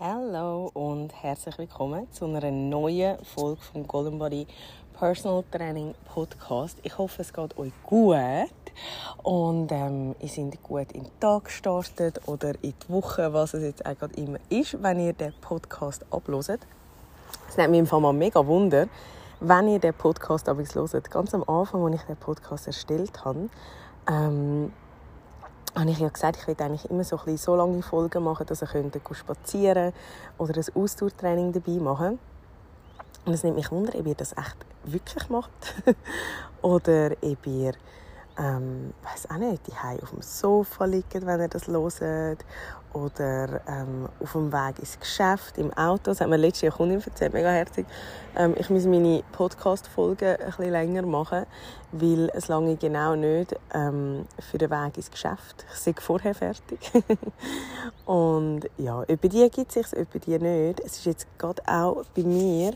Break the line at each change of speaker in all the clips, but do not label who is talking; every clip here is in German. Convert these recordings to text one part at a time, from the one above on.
Hallo und herzlich willkommen zu einer neuen Folge vom Golden Body Personal Training Podcast. Ich hoffe, es geht euch gut und ähm, ihr seid gut in den Tag gestartet oder in die Woche, was es jetzt auch immer ist, wenn ihr den Podcast ablöst. Es nimmt mich im Fall mal mega Wunder, wenn ihr den Podcast aber hört. Ganz am Anfang, als ich den Podcast erstellt habe, ähm, habe ich ja gesagt, ich will eigentlich immer so, bisschen so lange Folgen machen, dass ihr könnt spazieren oder ein Ausdauertraining dabei machen. Und es nimmt mich wunder, ob ihr das echt wirklich macht. Oder ob ihr ähm, weiß auch nicht, die auf dem Sofa liegen, wenn ihr das hört oder ähm, auf dem Weg ins Geschäft, im Auto. Das hat mir letztes Jahr Kundin erzählt, mega herzig. Ähm, ich muss meine Podcast-Folgen ein bisschen länger machen, weil es lange genau nicht ähm, für den Weg ins Geschäft. Ich bin vorher fertig. und ja, über die gibt es sich, über die nicht. Es ist jetzt gerade auch bei mir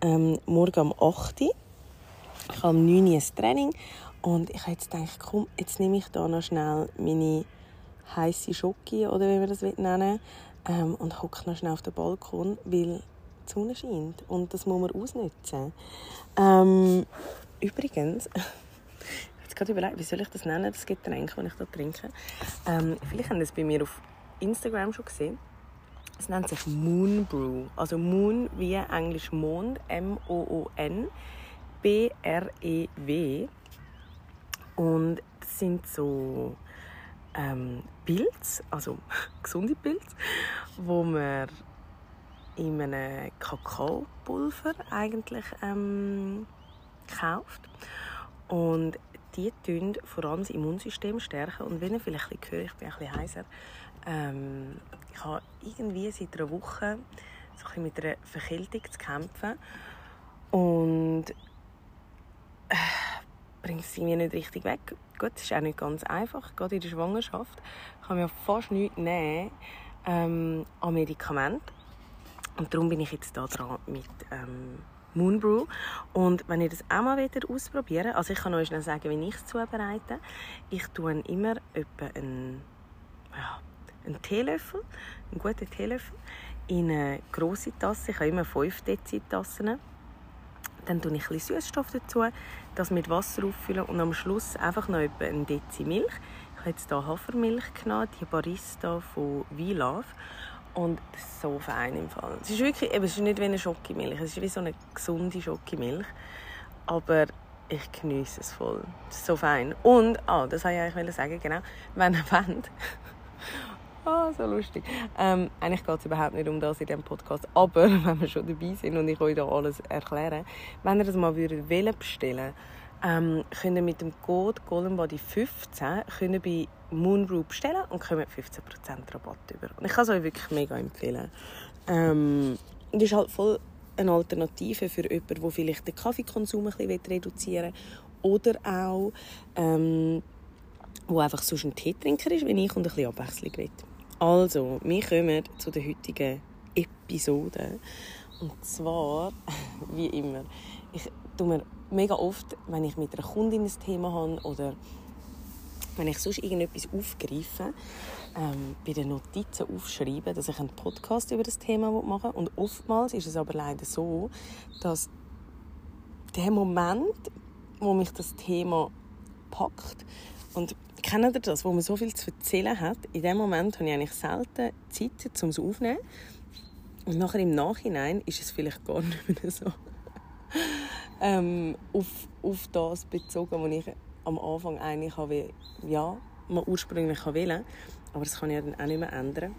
ähm, morgen um 8 Uhr. Ich habe um 9 Uhr ein Training und ich habe jetzt gedacht, komm, jetzt nehme ich da noch schnell meine heiße Schoki oder wie man das nennen ähm, und hocke noch schnell auf den Balkon, weil die Sonne scheint und das muss man ausnutzen. Ähm, übrigens, ich gerade überlegt, wie soll ich das nennen, das Getränk, das ich da trinke. Ähm, vielleicht haben das bei mir auf Instagram schon gesehen. Es nennt sich Moon Brew. Also Moon wie Englisch Mond, M-O-O-N, B-R-E-W. Und das sind so ähm, Pilze, also gesunde Pilze, wo man in einem Kakaopulver eigentlich ähm, kauft. Und die tun vor allem das Immunsystem stärken. Und wenn ihr vielleicht ein bisschen hört, ich bin ein bisschen heiser, ähm, ich habe irgendwie seit einer Woche so ein mit einer Verkältung zu kämpfen. Und äh, bringt es mir nicht richtig weg. Gut, das ist auch nicht ganz einfach. Gerade in der Schwangerschaft kann man ja fast nichts nehmen ähm, an Medikamenten. Und darum bin ich jetzt da dran mit ähm, Moonbrew. Und wenn ihr das auch mal wieder ausprobieren also ich kann euch schnell sagen, wie ich es zubereite. Ich tue immer etwa einen, ja, einen Teelöffel, einen guten Teelöffel, in eine grosse Tasse. Ich habe immer 5 Dezitassen dann tue ich ein Süßstoff dazu, das mit Wasser auffüllen und am Schluss einfach noch etwa ein Dezi Milch. Ich habe jetzt hier Hafermilch genommen, die Barista von V-Love. Und das ist so fein im Fall. Es ist wirklich, eben, es ist nicht wie eine Schokimilch, es ist wie so eine gesunde Schokimilch. Aber ich genieße es voll. Es ist so fein. Und, ah, das wollte ich eigentlich sagen, genau, wenn ihr wollt, Ah, so lustig. Ähm, eigentlich geht es überhaupt nicht um das in diesem Podcast. Aber wenn wir schon dabei sind und ich euch da alles erkläre, wenn ihr das mal würdet bestellen ähm, könnt ihr mit dem Code GoldenBody15 können bei Moonbrew bestellen und kommt 15% Rabatt über. Und ich kann es euch wirklich mega empfehlen. Ähm, und ist halt voll eine Alternative für jemanden, der vielleicht den Kaffeekonsum ein bisschen reduzieren will oder auch ähm, wo einfach sonst ein Teetrinker ist, wie ich, und ein bisschen Abwechslung will. Also, wir kommen zu der heutigen Episode. Und zwar, wie immer, ich tue mir mega oft, wenn ich mit einer Kundin ein Thema habe oder wenn ich sonst irgendetwas aufgreife, ähm, bei den Notizen aufschreiben, dass ich einen Podcast über das Thema machen will. Und oftmals ist es aber leider so, dass der Moment, wo mich das Thema packt und Kennt ihr das, wo man so viel zu erzählen hat? In dem Moment habe ich eigentlich selten Zeit, um es aufzunehmen. Und nachher im Nachhinein ist es vielleicht gar nicht mehr so ähm, auf, auf das bezogen, was ich am Anfang eigentlich habe, ja, mal ursprünglich wählen Aber das kann ich ja dann auch nicht mehr ändern.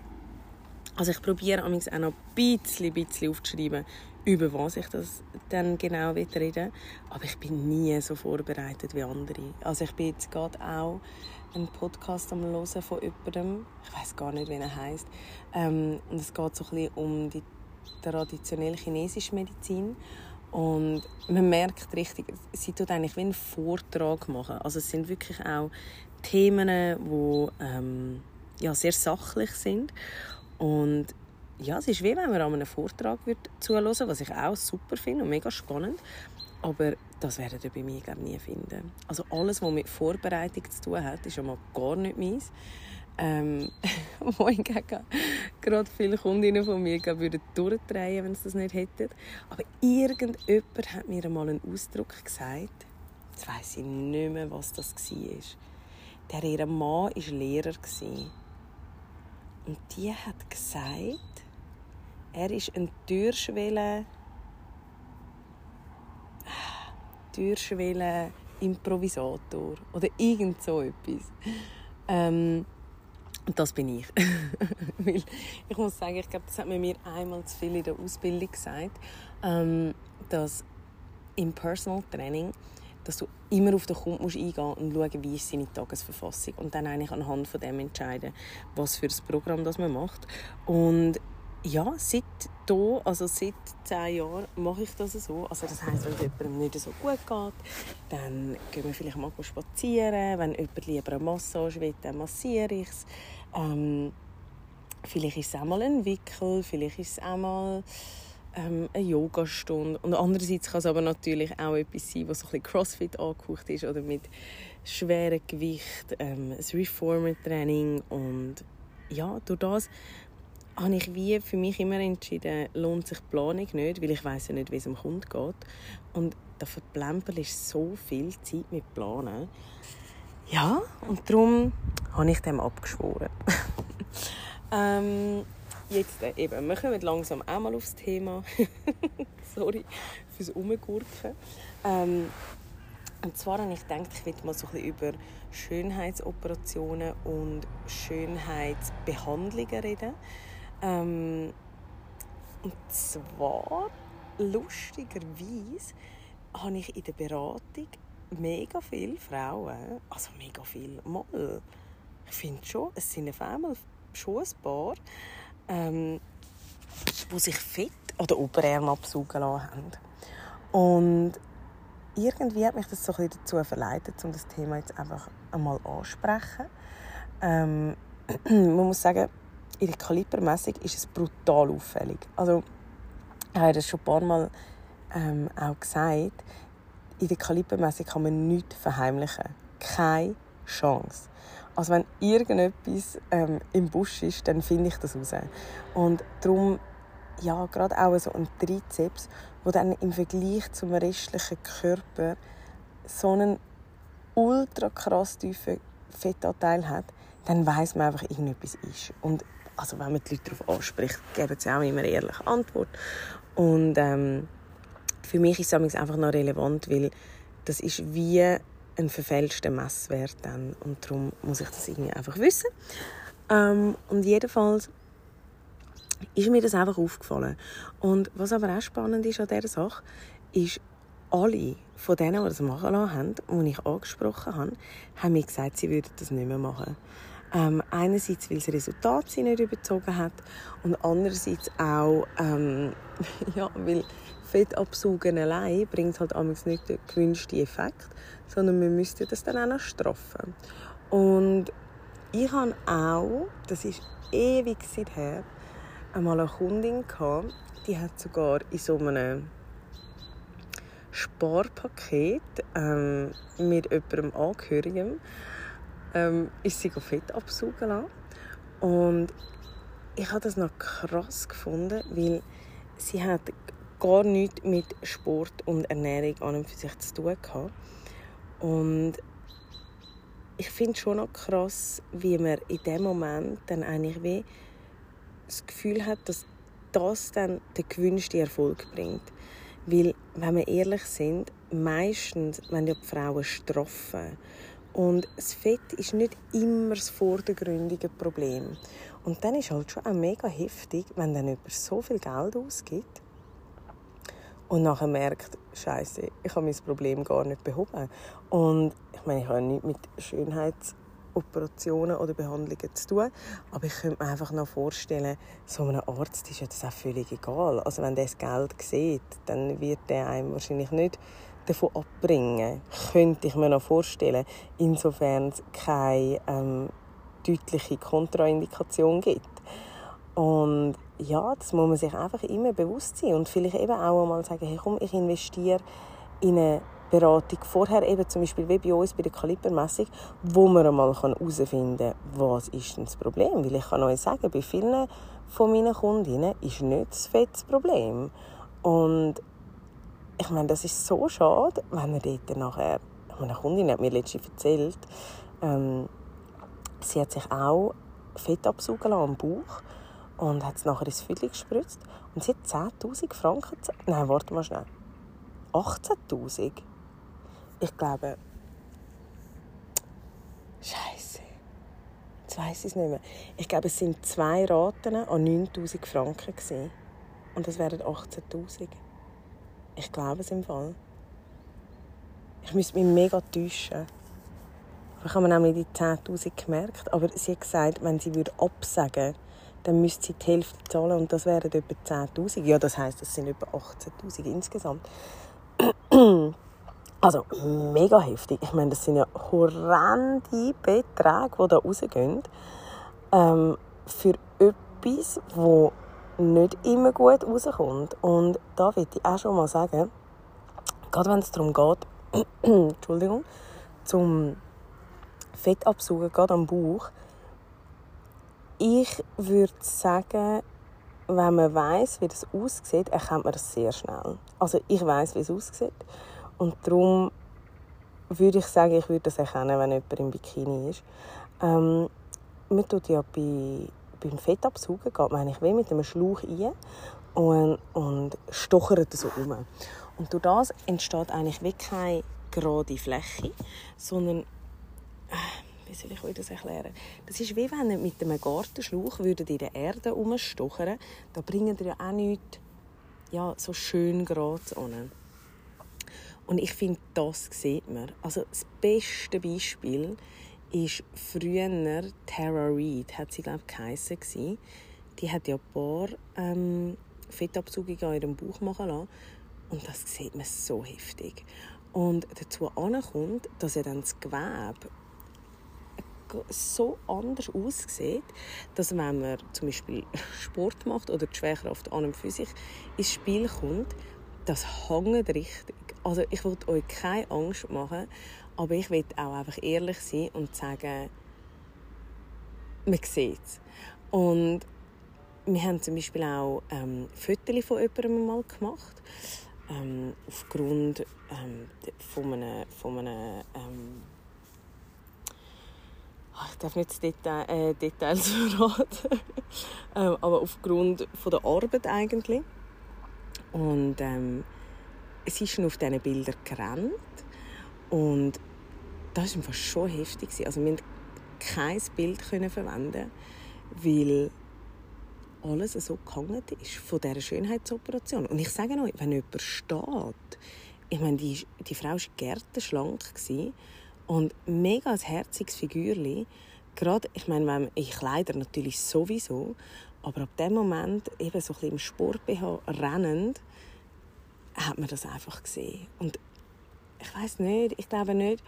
Also ich probiere auch noch ein bisschen, bisschen aufzuschreiben, über was ich das dann genau reden Aber ich bin nie so vorbereitet wie andere. Also ich bin jetzt gerade auch einen Podcast am hören von jemandem. Ich weiß gar nicht, wie er heißt. Ähm, und es geht so ein bisschen um die traditionelle chinesische Medizin. Und man merkt richtig, sie tut eigentlich wie einen Vortrag machen. Also es sind wirklich auch Themen, die ähm, ja, sehr sachlich sind. Und ja, es ist wie wenn man an einem Vortrag zuhören würde, was ich auch super finde und mega spannend. Aber das werdet ihr bei mir glaube nie finden. Also alles, was mit Vorbereitung zu tun hat, ist schon mal gar nicht meins. Ähm, wo hingegen gerade viele Kundinnen von mir glaube, würden durchdrehen, wenn sie das nicht hätten. Aber irgendjemand hat mir einmal einen Ausdruck gesagt, jetzt weiss ich nicht mehr, was das war. Der ihr Mann war Lehrer. Und die hat gesagt, er ist ein Türschwelle Türschwelle Improvisator oder irgend so etwas. Ähm, das bin ich. Weil ich muss sagen, ich glaube, das hat mir einmal zu viel in der Ausbildung gesagt, ähm, dass im Personal Training dass du immer auf den Kunden musst eingehen und schauen, wie ist seine Tagesverfassung und dann eigentlich anhand von dem entscheiden, was für ein Programm das man macht. Und ja, seit hier, also seit zehn Jahren, mache ich das so. Also das heisst, wenn es jemandem nicht so gut geht, dann gehen wir vielleicht mal spazieren. Wenn jemand lieber eine Massage will, dann massiere ich es. Ähm, vielleicht ist es auch mal ein Wickel, vielleicht ist es auch mal ähm, eine Yogastunde. Und andererseits kann es aber natürlich auch etwas sein, was so ein bisschen Crossfit angehaucht ist oder mit schwerem Gewicht, ähm, ein Reformer-Training und ja, durch das habe ich wie für mich immer entschieden, lohnt sich die Planung nicht, weil ich weiß ja nicht, wie es dem Kunden geht. Und da verplempel ist so viel Zeit mit Planen. Ja, und darum habe ich dem abgeschworen. ähm, jetzt äh, eben, wir kommen langsam auch mal aufs Thema. Sorry fürs Umgurken. Ähm, und zwar habe ich gedacht, ich will mal so ein bisschen über Schönheitsoperationen und Schönheitsbehandlungen reden. Ähm, und zwar, lustigerweise, habe ich in der Beratung mega viele Frauen, also mega viel, mal, ich finde schon, es sind auf einmal schon ein paar, ähm, die sich fett an den Oberarm absaugen lassen haben. Und irgendwie hat mich das so ein dazu verleitet, um das Thema jetzt einfach einmal anzusprechen. Ähm, man muss sagen, in der Kalibermessung ist es brutal auffällig. Also, ich habe das schon ein paar Mal ähm, auch gesagt. In der Kalibermessung kann man nichts verheimlichen. Keine Chance. Also wenn irgendetwas ähm, im Busch ist, dann finde ich das raus. Und darum, ja, gerade auch so ein Trizeps, wo dann im Vergleich zum restlichen Körper so einen ultra krass tiefen Fettanteil hat, dann weiß man einfach, irgendetwas ist. Und also wenn man die Leute darauf anspricht, geben sie auch immer ehrliche Antwort. Und ähm, für mich ist es einfach noch relevant, weil das ist wie ein verfälschter Messwert dann und darum muss ich das irgendwie einfach wissen. Ähm, und jedenfalls ist mir das einfach aufgefallen. Und was aber auch spannend ist an dieser Sache, ist, alle von denen, die das machen lassen haben, die ich angesprochen habe, haben mir gesagt, sie würden das nicht mehr machen. Ähm, einerseits, weil das Resultat sie nicht überzogen hat und andererseits auch, ähm, ja, weil Fettabsaugen allein bringt halt nicht den gewünschten Effekt, sondern wir müssten das dann auch noch straffen. Und ich habe auch, das ist ewig her, einmal eine Kundin gehabt, die hat sogar in so einem Sparpaket ähm, mit jemandem Angehörigen ähm, ist sie Fett absaugen lassen. Und ich habe das noch krass gefunden, weil sie hat gar nichts mit Sport und Ernährung an und für sich zu tun gehabt. Und ich finde schon noch krass, wie man in dem Moment dann eigentlich wie das Gefühl hat, dass das dann den gewünschten Erfolg bringt. Weil, wenn wir ehrlich sind, meistens, wenn die Frauen straffen und das Fett ist nicht immer das vordergründige Problem. Und dann ist halt schon auch mega heftig, wenn dann jemand so viel Geld ausgibt und nachher merkt, Scheiße, ich habe mein Problem gar nicht behoben. Und ich meine, ich habe nichts mit Schönheitsoperationen oder Behandlungen zu tun, aber ich könnte mir einfach noch vorstellen, so einem Arzt ist das auch völlig egal. Also wenn der das Geld sieht, dann wird der einem wahrscheinlich nicht davon abbringen, könnte ich mir noch vorstellen, insofern es keine ähm, deutliche Kontraindikation gibt. Und ja, das muss man sich einfach immer bewusst sein und vielleicht eben auch einmal sagen, hey, komm, ich investiere in eine Beratung vorher, eben zum Beispiel wie bei uns bei der Kalibermessung, wo man einmal herausfinden kann, was ist denn das Problem. Weil ich kann euch sagen, bei vielen von meinen Kundinnen ist nicht das Fett das Problem. Und ich meine, das ist so schade, wenn er dort nachher, meine Kundin hat mir letztens erzählt, ähm, sie hat sich auch Fett absaugen lassen am Bauch und hat es nachher ins Viertel gespritzt und sie hat 10'000 Franken. Nein, warte mal schnell. 18'000? Ich glaube... Scheiße. Jetzt weiss ich es nicht mehr. Ich glaube, es sind zwei Raten an 9'000 Franken. Gewesen. Und das wären 18'000. Ich glaube es im Fall. Ich müsste mich mega täuschen. Ich habe mir nämlich die 10'000 gemerkt. Aber sie hat gesagt, wenn sie absagen würde, dann müsste sie die Hälfte zahlen und das wären etwa 10'000. Ja, das heisst, das sind etwa 18'000 insgesamt. Also, mega heftig. Ich meine, das sind ja horrende Beträge, die da rausgehen. Ähm, für etwas, das nicht immer gut rauskommt. Und da würde ich auch schon mal sagen, gerade wenn es darum geht, Entschuldigung, zum Fettabsaugen, gerade am Bauch, ich würde sagen, wenn man weiß, wie das aussieht, erkennt man das sehr schnell. Also ich weiß, wie es aussieht und darum würde ich sagen, ich würde das erkennen, wenn jemand im Bikini ist. Ähm, man tut ja bei, beim Fettabsaugen geht man eigentlich wie mit einem Schlauch rein und, und stochert so um. Und durch das entsteht eigentlich wie keine gerade Fläche, sondern wie soll ich euch das erklären? Das ist wie wenn ihr mit einem Gartenschlauch würdet in der Erde umstochern. Da bringen ihr ja auch nichts ja, so schön gerade an. Und ich finde, das sieht man. Also das beste Beispiel ist früher Tara Reid, hat sie glaube ich geheissen, Die hat ja ein paar ähm, Fettabzugungen an ihrem Bauch machen lassen. Und das sieht man so heftig. Und dazu kommt, dass er dann das Gewebe so anders aussieht, dass wenn man zum Beispiel Sport macht oder die Schwerkraft an und für sich ins Spiel kommt, das hängt richtig. Also ich will euch keine Angst machen, aber ich will auch einfach ehrlich sein und sagen, man sieht es. Und wir haben zum Beispiel auch ähm, Fotos von jemandem mal gemacht. Ähm, aufgrund ähm, von einem, von einem ähm, ich darf nicht Detail, äh, Details verraten, ähm, aber aufgrund von der Arbeit eigentlich. Und ähm, es ist schon auf diesen Bildern gerannt und das war schon heftig. Also wir konnten kein Bild verwenden, weil alles so gehangen ist von dieser Schönheitsoperation. Und ich sage euch, wenn jemand steht, ich meine, die, die Frau war gärtenschlank und mega ein herziges Figürli. Gerade, ich meine, wenn ich Kleider natürlich sowieso, aber ab dem Moment, eben so ein im Sport rennend, hat man das einfach gesehen. Und ich weiß nicht, ich glaube nicht,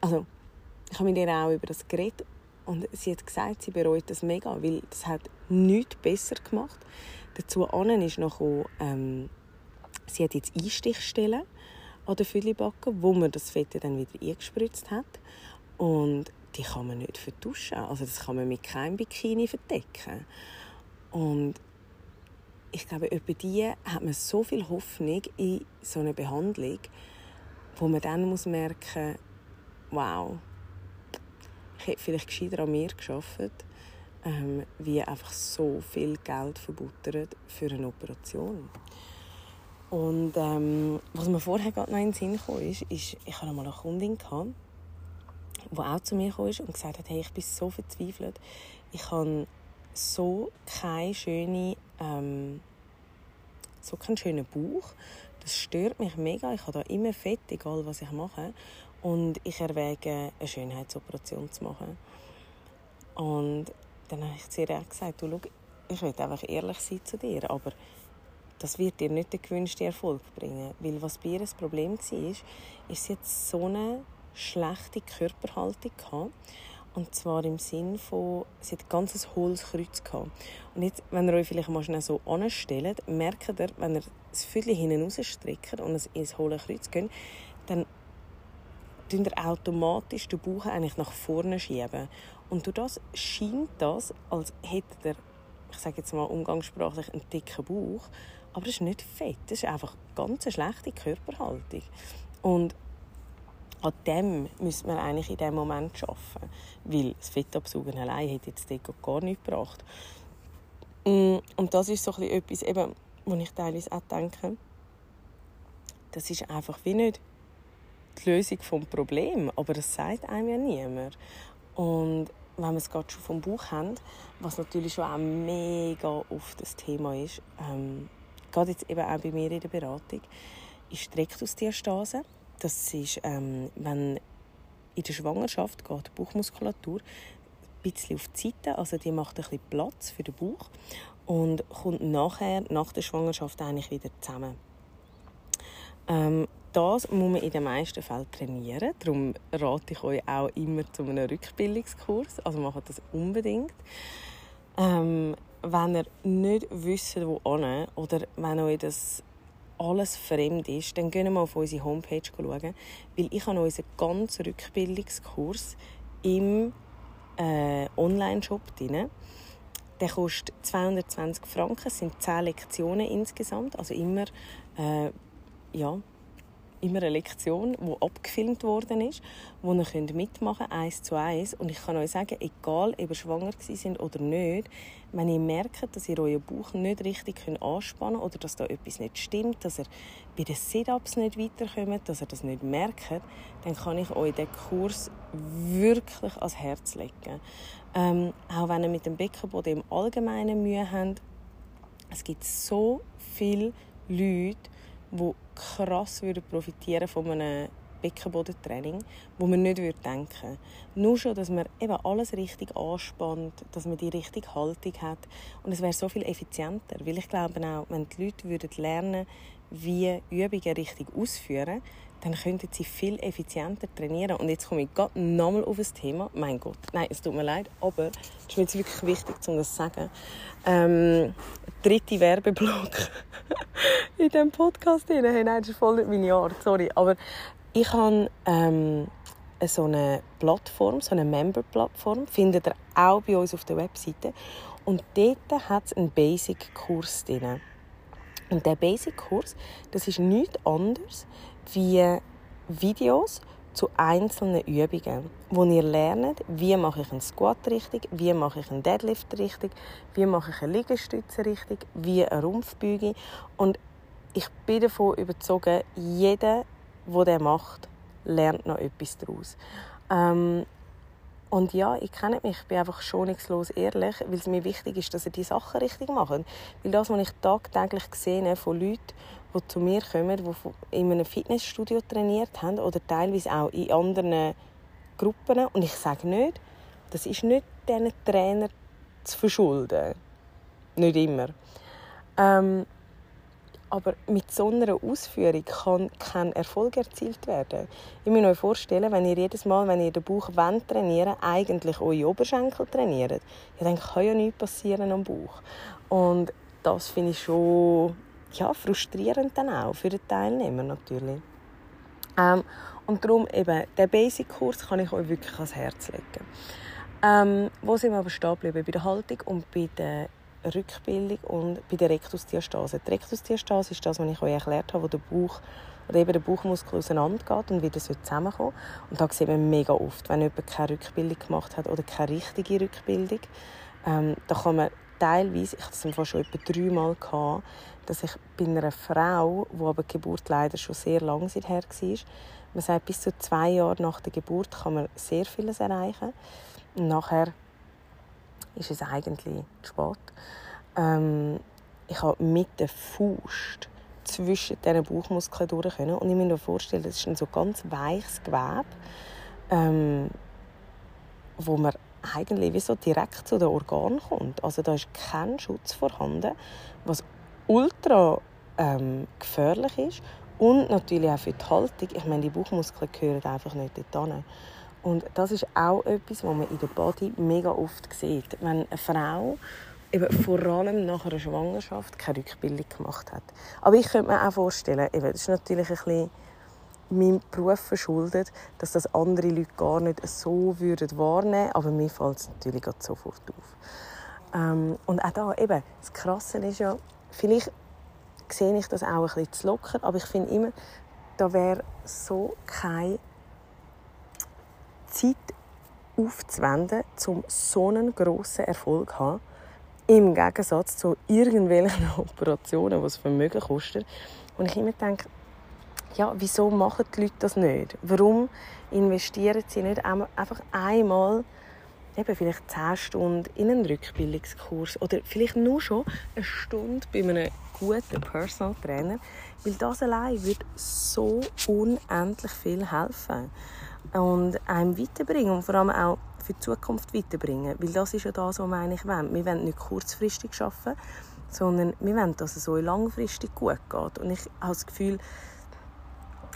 also ich habe mit ihr auch über das geredet und sie hat gesagt, sie bereut das mega, weil das hat nichts besser gemacht. Dazu ist noch ähm, sie hat jetzt Einstichstellen an der Füllibacke, wo man das Fett dann wieder eingespritzt hat. Und die kann man nicht vertuschen. Also das kann man mit keinem Bikini verdecken. Und ich glaube, über die hat man so viel Hoffnung in so eine Behandlung, wo man dann muss merken, wow, ich hätte vielleicht gescheiter an mir geschafft, ähm, wie einfach so viel Geld verbuttert für eine Operation. Und ähm, was mir vorher gerade noch in den Sinn kam, ist, ist, ich hatte mal eine Kundin, gehabt, die auch zu mir kam und gesagt hat, hey, ich bin so verzweifelt. Ich habe so keine schöne, ähm, so keinen schönen Bauch. Das stört mich mega. Ich habe da immer Fett, egal was ich mache. Und ich erwäge, eine Schönheitsoperation zu machen. Und dann habe ich zu ihr gesagt, du, schau, ich will einfach ehrlich sein zu dir, aber das wird dir nicht den gewünschten Erfolg bringen. Weil was bei ihr das Problem war, ist, sie jetzt so eine schlechte Körperhaltung gehabt. Und zwar im Sinn von, sie hat ein ganzes hohles Kreuz gehabt. Und jetzt, wenn ihr euch vielleicht mal schnell so anstellt, merkt ihr, wenn ihr das Viertel hinten rausstreckt und es ins hohle Kreuz geht, dann tun ihr automatisch den Bauch eigentlich nach vorne schieben. Und durch das scheint das, als hätte er, ich sage jetzt mal umgangssprachlich, einen dicken Bauch. Aber das ist nicht fett, das ist einfach ganz eine schlechte Körperhaltung. Und an dem müssen wir eigentlich in diesem Moment arbeiten. Weil das Fettabsaugen allein hat jetzt dort gar nichts gebracht. Mm, und das ist so etwas, eben, wo ich teilweise auch denke, das ist einfach wie nicht die Lösung des Problems, aber das sagt einem ja niemand. Und wenn wir es gerade schon vom Buch haben, was natürlich schon auch mega oft das Thema ist, ähm, gerade jetzt eben auch bei mir in der Beratung, ist die Rektusdiastase. Das ist, ähm, wenn in der Schwangerschaft geht die Bauchmuskulatur ein bisschen auf die Seite, also die macht ein bisschen Platz für den Bauch und kommt nachher, nach der Schwangerschaft eigentlich wieder zusammen. Ähm, das muss man in den meisten Fällen trainieren. Darum rate ich euch auch immer zu einem Rückbildungskurs. Also macht das unbedingt. Ähm, wenn ihr nicht wisst, wo hin, oder wenn euch das alles fremd ist, dann gehen wir mal auf unsere Homepage schauen, weil ich habe unseren ganzen Rückbildungskurs im äh, Online-Shop drin. Der kostet 220 Franken, es sind 10 Lektionen insgesamt, also immer äh, ja, immer eine Lektion, die abgefilmt worden ist, wo ihr könnt mitmachen könnt, eins zu eins. Und ich kann euch sagen, egal ob ihr schwanger sind oder nicht, wenn ihr merkt, dass ihr euren Bauch nicht richtig anspannen könnt oder dass da etwas nicht stimmt, dass ihr bei den Sit-Ups nicht weiterkommt, dass ihr das nicht merkt, dann kann ich euch den Kurs wirklich ans Herz legen. Ähm, auch wenn ihr mit dem Beckenboden im Allgemeinen Mühe habt, es gibt so viele Leute, die krass würden profitieren von einem Beckenbodentraining, wo man nicht würde denken Nur schon, dass man eben alles richtig anspannt, dass man die richtige Haltung hat. Und es wäre so viel effizienter. Weil ich glaube auch, wenn die Leute würden lernen wie Übungen richtig ausführen, dann könnten sie viel effizienter trainieren. Und jetzt komme ich gerade nochmal auf das Thema. Mein Gott, nein, es tut mir leid, aber es ist mir jetzt wirklich wichtig, um das zu sagen. Ähm, dritte Werbeblock in diesem Podcast. Hey, nein, das ist voll nicht meine Art, sorry. Aber ich habe ähm, so eine Plattform, so eine Member-Plattform, findet ihr auch bei uns auf der Webseite. Und dort hat es einen Basic-Kurs drin. Und der Basic-Kurs, das ist nichts anderes wie Videos zu einzelnen Übungen, wo ihr lernt, wie mache ich einen Squat richtig, wie mache ich einen Deadlift richtig, wie mache ich eine Liegestütze richtig, wie eine Rumpfbeuge. Und ich bin davon überzeugt, jeder, der das macht, lernt noch etwas daraus. Ähm, und ja, ich kenne mich, ich bin einfach schonungslos ehrlich, weil es mir wichtig ist, dass ihr die Sachen richtig macht. Weil das, was ich tagtäglich sehe von Leuten, die zu mir kommen, die in einem Fitnessstudio trainiert haben oder teilweise auch in anderen Gruppen. Und ich sage nicht, das ist nicht diesen Trainer zu verschulden. Nicht immer. Ähm, aber mit so einer Ausführung kann kein Erfolg erzielt werden. Ich muss euch vorstellen, wenn ihr jedes Mal, wenn ihr den Bauch wollt, trainieren eigentlich eure Oberschenkel trainiert, ja, dann kann ja nichts passieren am Bauch. Und das finde ich schon ja, frustrierend dann auch für den Teilnehmer natürlich. Ähm, und darum eben, den Basic-Kurs kann ich euch wirklich ans Herz legen. Ähm, wo sind wir aber stehen geblieben? Bei der Haltung und bei der Rückbildung und bei der Rektusdiastase. Die Rektusdiastase ist das, was ich euch erklärt habe, wo der Bauch oder eben der Bauchmuskel auseinandergeht und wieder zusammenkommt. Und da sieht man mega oft, wenn jemand keine Rückbildung gemacht hat oder keine richtige Rückbildung, ähm, da kann man teilweise, ich hatte das schon etwa dreimal, gehabt, dass ich bei einer Frau, die aber die Geburt leider schon sehr lange her war, man sagt, bis zu zwei Jahre nach der Geburt kann man sehr vieles erreichen. Und nachher ist es eigentlich zu spät. Ähm, ich habe mit der Faust zwischen diesen Bauchmuskeln durch können. Und ich muss mir vorstellen, das ist ein so ganz weiches Gewebe, ähm, wo man eigentlich wie so direkt zu den Organen kommt. Also da ist kein Schutz vorhanden, was ultra ähm, gefährlich ist und natürlich auch für die Haltung. Ich meine, die Bauchmuskeln gehören einfach nicht dorthin. Und das ist auch etwas, was man in der Body mega oft sieht. Wenn eine Frau eben vor allem nach einer Schwangerschaft keine Rückbildung gemacht hat. Aber ich könnte mir auch vorstellen, eben, das ist natürlich ein bisschen meinem Beruf verschuldet, dass das andere Leute gar nicht so würden wahrnehmen aber mir fällt es natürlich sofort auf. Ähm, und auch da eben, das Krasse ist ja, vielleicht sehe ich das auch ein bisschen zu locker, aber ich finde immer, da wäre so keine Zeit aufzuwenden, um so einen grossen Erfolg zu haben, im Gegensatz zu irgendwelchen Operationen, die es Vermögen kosten. Und ich immer denke, ja, wieso machen die Leute das nicht? Warum investieren sie nicht einfach einmal eben vielleicht 10 Stunden in einen Rückbildungskurs oder vielleicht nur schon eine Stunde bei einem guten Personal Trainer, weil das allein wird so unendlich viel helfen und einem weiterbringen und vor allem auch für die Zukunft weiterbringen, weil das ist ja das, was wir eigentlich wollen. Wir wollen nicht kurzfristig arbeiten, sondern wir wollen, dass es so langfristig gut geht und ich habe das Gefühl,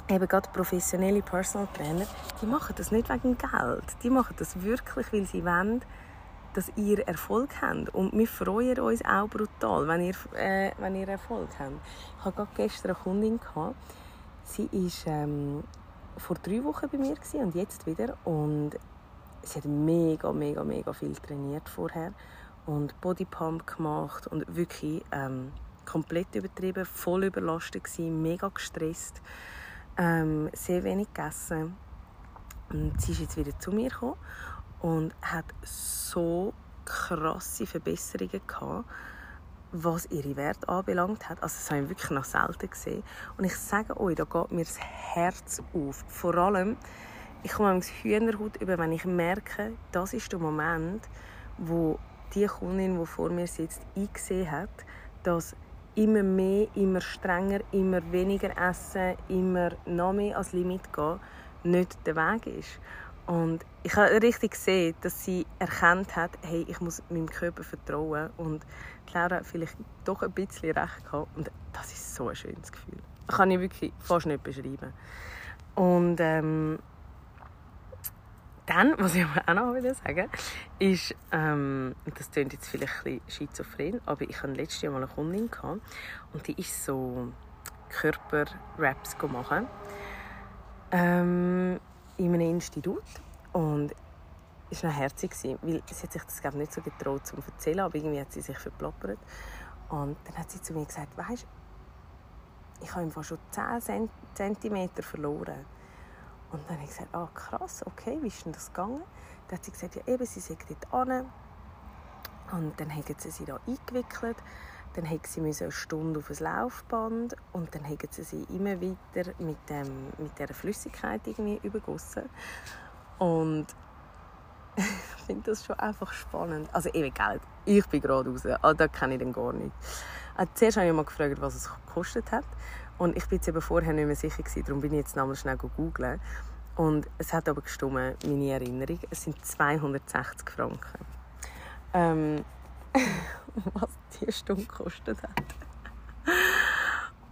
eben gerade professionelle Personal Trainer, die machen das nicht wegen Geld. Die machen das wirklich, weil sie wollen, dass ihr Erfolg habt. Und wir freuen uns auch brutal, wenn ihr, äh, wenn ihr Erfolg habt. Ich hatte gestern eine Kundin. Gehabt. Sie war ähm, vor drei Wochen bei mir und jetzt wieder. Und sie hat mega, mega, mega viel trainiert vorher. Und Bodypump gemacht und wirklich ähm, komplett übertrieben, voll überlastet gewesen, mega gestresst ähm, sehr wenig gegessen. Und sie ist jetzt wieder zu mir gekommen und hat so krasse Verbesserungen gehabt, was ihre Werte anbelangt hat. Also das habe ich wirklich noch selten gesehen. Und ich sage euch, da geht mir das Herz auf. Vor allem, ich komme ins Hühnerhaut über, wenn ich merke, das ist der Moment, wo die Kundin, die vor mir sitzt, eingesehen hat, dass immer mehr, immer strenger, immer weniger essen, immer noch mehr als Limit gehen, nicht der Weg ist. Und ich habe richtig gesehen, dass sie erkannt hat, hey, ich muss meinem Körper vertrauen. Und Hat vielleicht doch ein bisschen recht gehabt. Und das ist so ein schönes Gefühl. Das kann ich wirklich fast nicht beschreiben. Und ähm, dann, was ich auch noch wieder sagen ist, ähm, das klingt jetzt vielleicht ein bisschen schizophren, aber ich hatte letztes Jahr mal eine Kundin gehabt, und die ist so Körperraps machen ähm, in einem Institut und war noch herzig, weil sie hat sich das nicht so getraut zu erzählen, aber irgendwie hat sie sich verplappert. Und dann hat sie zu mir gesagt, weißt, ich habe einfach schon 10 cm verloren. Und dann habe ich gesagt, ah krass, okay, wie ist denn das gegangen? Dann hat sie gesagt, ja eben, sie sei dort an. Und dann haben sie sie da eingewickelt. Dann musste sie eine Stunde auf ein Laufband und dann haben sie sie immer weiter mit, dem, mit dieser Flüssigkeit irgendwie übergossen. Und finde das schon einfach spannend. Also eben Geld. Ich bin gerade raus. Also, da kenne ich den gar nicht. Also, zuerst habe ich mal gefragt, was es gekostet hat. Und ich bin jetzt eben vorher nicht mehr sicher gewesen, darum bin ich jetzt nochmal schnell googeln. Und es hat aber gestimmt, meine Erinnerung. Es sind 260 Franken. Ähm, was die Stunde gekostet hat.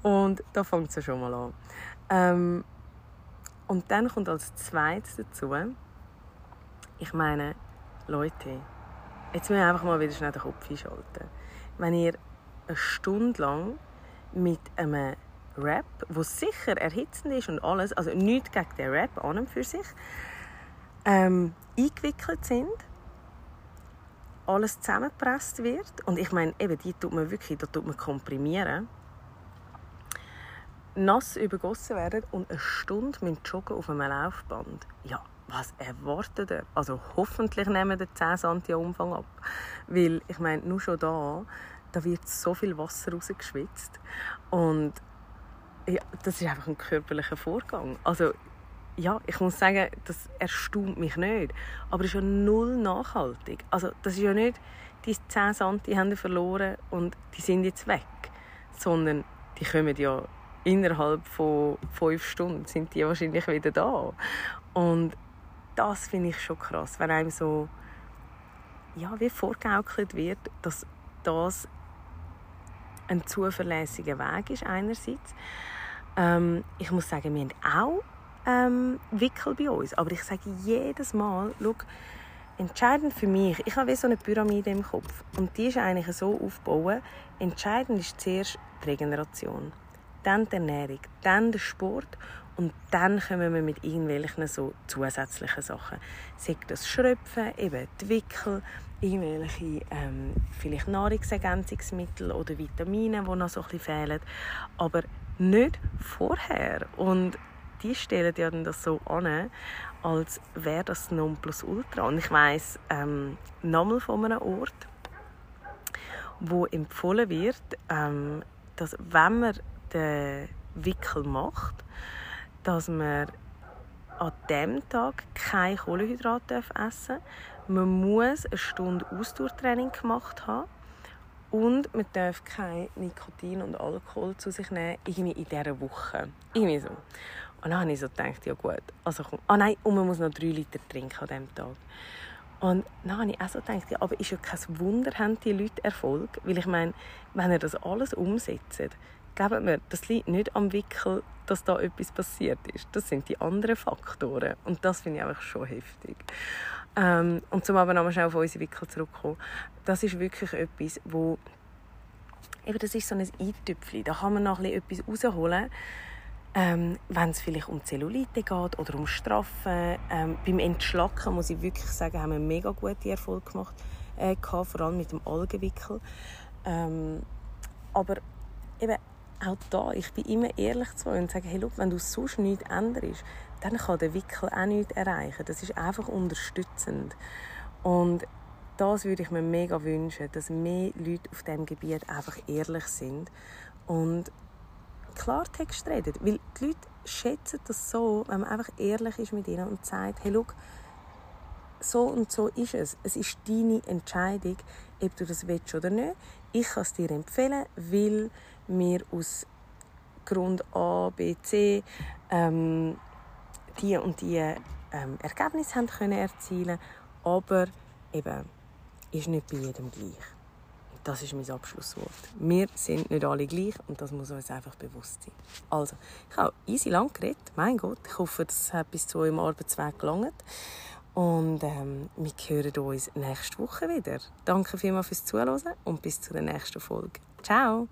Und da fängt es schon mal an. Ähm, und dann kommt als zweites dazu, ich meine, Leute, jetzt müssen wir einfach mal wieder schnell den Kopf einschalten. Wenn ihr eine Stunde lang mit einem Rap, wo sicher erhitzend ist und alles, also nichts gegen den Rap an und für sich, ähm, eingewickelt sind, alles zusammengepresst wird und ich meine, eben, die tut man wirklich, da tut man komprimieren, nass übergossen werden und eine Stunde mit joggen auf einem Laufband. Ja, was erwartet ihr? Also hoffentlich nehmen wir 10 cm Umfang ab. Weil, ich meine, nur schon da, da wird so viel Wasser rausgeschwitzt. Und ja, das ist einfach ein körperlicher Vorgang. Also, ja, ich muss sagen, das erstaunt mich nicht. Aber es ist ja null nachhaltig. Also, das ist ja nicht, die 10 cm haben verloren und die sind jetzt weg. Sondern die die kommen ja innerhalb von fünf Stunden sind die wahrscheinlich wieder da. Und das finde ich schon krass, wenn einem so ja, wie vorgegaukelt wird, dass das ein zuverlässiger Weg ist einerseits. Ähm, ich muss sagen, wir haben auch ähm, Wickel bei uns, aber ich sage jedes Mal, schau, entscheidend für mich, ich habe wie so eine Pyramide im Kopf und die ist eigentlich so aufgebaut, entscheidend ist zuerst die Regeneration, dann die Ernährung, dann der Sport und dann kommen wir mit irgendwelchen so zusätzlichen Sachen. Sei das Schröpfen, eben die Wickel, irgendwelche ähm, vielleicht Nahrungsergänzungsmittel oder Vitamine, die noch so ein bisschen fehlen. Aber nicht vorher. Und die stellen ja dann das so an, als wäre das Nonplusultra. Und ich weiss ähm, nochmal von einem Ort, wo empfohlen wird, ähm, dass wenn man den Wickel macht, dass man an diesem Tag kein Kohlenhydrat essen darf. Man muss eine Stunde Ausdauertraining gemacht haben und man darf kein Nikotin und Alkohol zu sich nehmen, irgendwie in dieser Woche. Irgendwie so. Und dann habe ich so gedacht, ja gut, also komm. Ah nein, und man muss noch drei Liter trinken an diesem Tag. Und dann habe ich auch so gedacht, ja, aber ist ja kein Wunder, haben die Leute Erfolg? Weil ich meine, wenn ihr das alles umsetzt, glaubt mir, das liegt nicht am Wickel, dass da etwas passiert ist. Das sind die anderen Faktoren. Und das finde ich einfach schon heftig. Ähm, und zum aber nochmal auf unsere Wickel zurückkommen. Das ist wirklich etwas, wo eben, das ist so ein Eintüpfchen. Da kann man noch etwas rausholen. Ähm, wenn es vielleicht um Zellulite geht oder um Straffen. Ähm, beim Entschlacken muss ich wirklich sagen, haben wir mega gute Erfolge gemacht, äh, gehabt, vor allem mit dem Algenwickel. Ähm, aber eben, auch da, ich bin immer ehrlich zu euch und sage, hey, look, wenn du sonst nichts änderst, dann kann der Wickel auch nichts erreichen. Das ist einfach unterstützend. Und das würde ich mir mega wünschen, dass mehr Leute auf diesem Gebiet einfach ehrlich sind und Klartext reden. Weil die Leute schätzen das so, wenn man einfach ehrlich ist mit ihnen und sagt, hey, look, so und so ist es. Es ist deine Entscheidung, ob du das willst oder nicht. Ich kann es dir empfehlen, weil wir aus Grund A, B, C ähm, die und die ähm, Ergebnisse haben können erzielen aber eben ist nicht bei jedem gleich. Das ist mein Abschlusswort. Wir sind nicht alle gleich und das muss uns einfach bewusst sein. Also, ich habe easy lang geredet. Mein Gott, ich hoffe, das hat bis zu eurem Arbeitsweg gelangt. Und ähm, wir hören uns nächste Woche wieder. Danke vielmals fürs Zuhören und bis zur nächsten Folge. Ciao!